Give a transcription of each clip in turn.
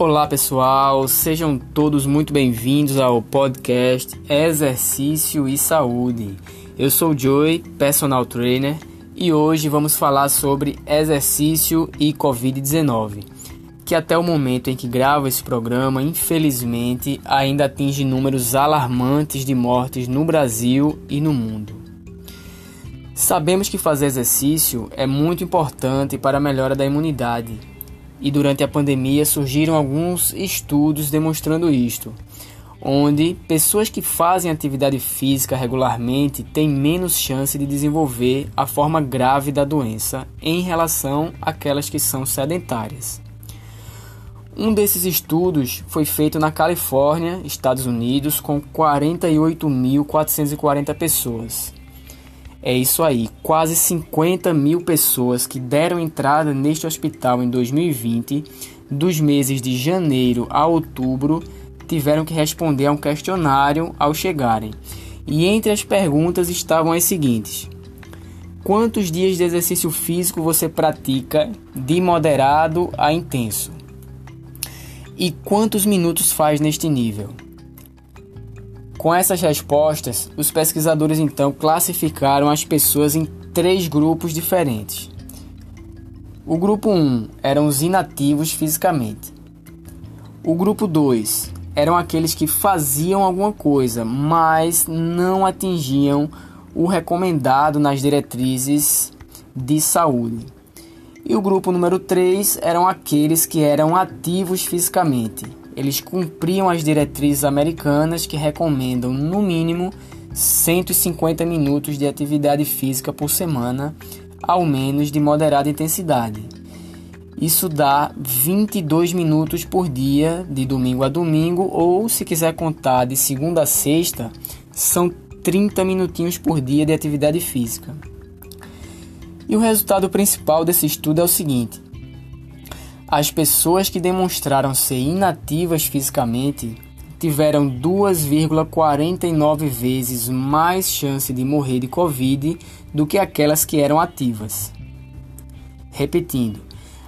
Olá pessoal, sejam todos muito bem-vindos ao podcast Exercício e Saúde. Eu sou o Joey, personal trainer, e hoje vamos falar sobre exercício e Covid-19, que até o momento em que gravo esse programa, infelizmente, ainda atinge números alarmantes de mortes no Brasil e no mundo. Sabemos que fazer exercício é muito importante para a melhora da imunidade e durante a pandemia surgiram alguns estudos demonstrando isto, onde pessoas que fazem atividade física regularmente têm menos chance de desenvolver a forma grave da doença em relação àquelas que são sedentárias. Um desses estudos foi feito na Califórnia, Estados Unidos, com 48.440 pessoas. É isso aí, quase 50 mil pessoas que deram entrada neste hospital em 2020, dos meses de janeiro a outubro, tiveram que responder a um questionário ao chegarem. E entre as perguntas estavam as seguintes: Quantos dias de exercício físico você pratica de moderado a intenso? E quantos minutos faz neste nível? Com essas respostas, os pesquisadores então classificaram as pessoas em três grupos diferentes. O grupo 1 eram os inativos fisicamente. O grupo 2 eram aqueles que faziam alguma coisa, mas não atingiam o recomendado nas diretrizes de saúde. E o grupo número 3 eram aqueles que eram ativos fisicamente, eles cumpriam as diretrizes americanas que recomendam, no mínimo, 150 minutos de atividade física por semana, ao menos de moderada intensidade. Isso dá 22 minutos por dia, de domingo a domingo, ou se quiser contar de segunda a sexta, são 30 minutinhos por dia de atividade física. E o resultado principal desse estudo é o seguinte: as pessoas que demonstraram ser inativas fisicamente tiveram 2,49 vezes mais chance de morrer de Covid do que aquelas que eram ativas. Repetindo,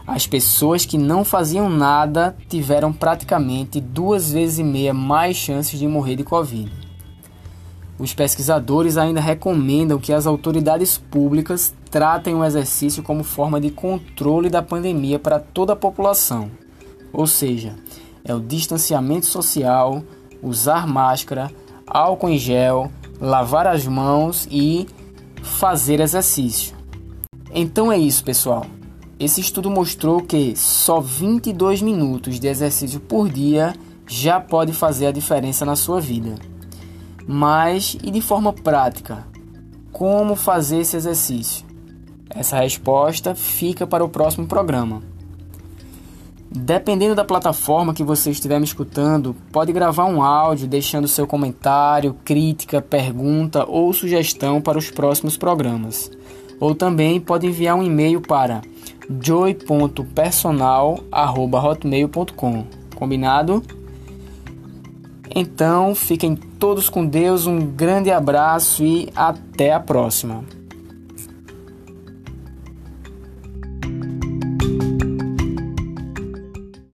as pessoas que não faziam nada tiveram praticamente duas vezes e meia mais chances de morrer de Covid. Os pesquisadores ainda recomendam que as autoridades públicas tratem o exercício como forma de controle da pandemia para toda a população. Ou seja, é o distanciamento social, usar máscara, álcool em gel, lavar as mãos e fazer exercício. Então é isso, pessoal. Esse estudo mostrou que só 22 minutos de exercício por dia já pode fazer a diferença na sua vida. Mas e de forma prática? Como fazer esse exercício? Essa resposta fica para o próximo programa. Dependendo da plataforma que você estiver me escutando, pode gravar um áudio deixando seu comentário, crítica, pergunta ou sugestão para os próximos programas. Ou também pode enviar um e-mail para joy.personal@hotmail.com. Combinado? Então, fiquem todos com Deus, um grande abraço e até a próxima.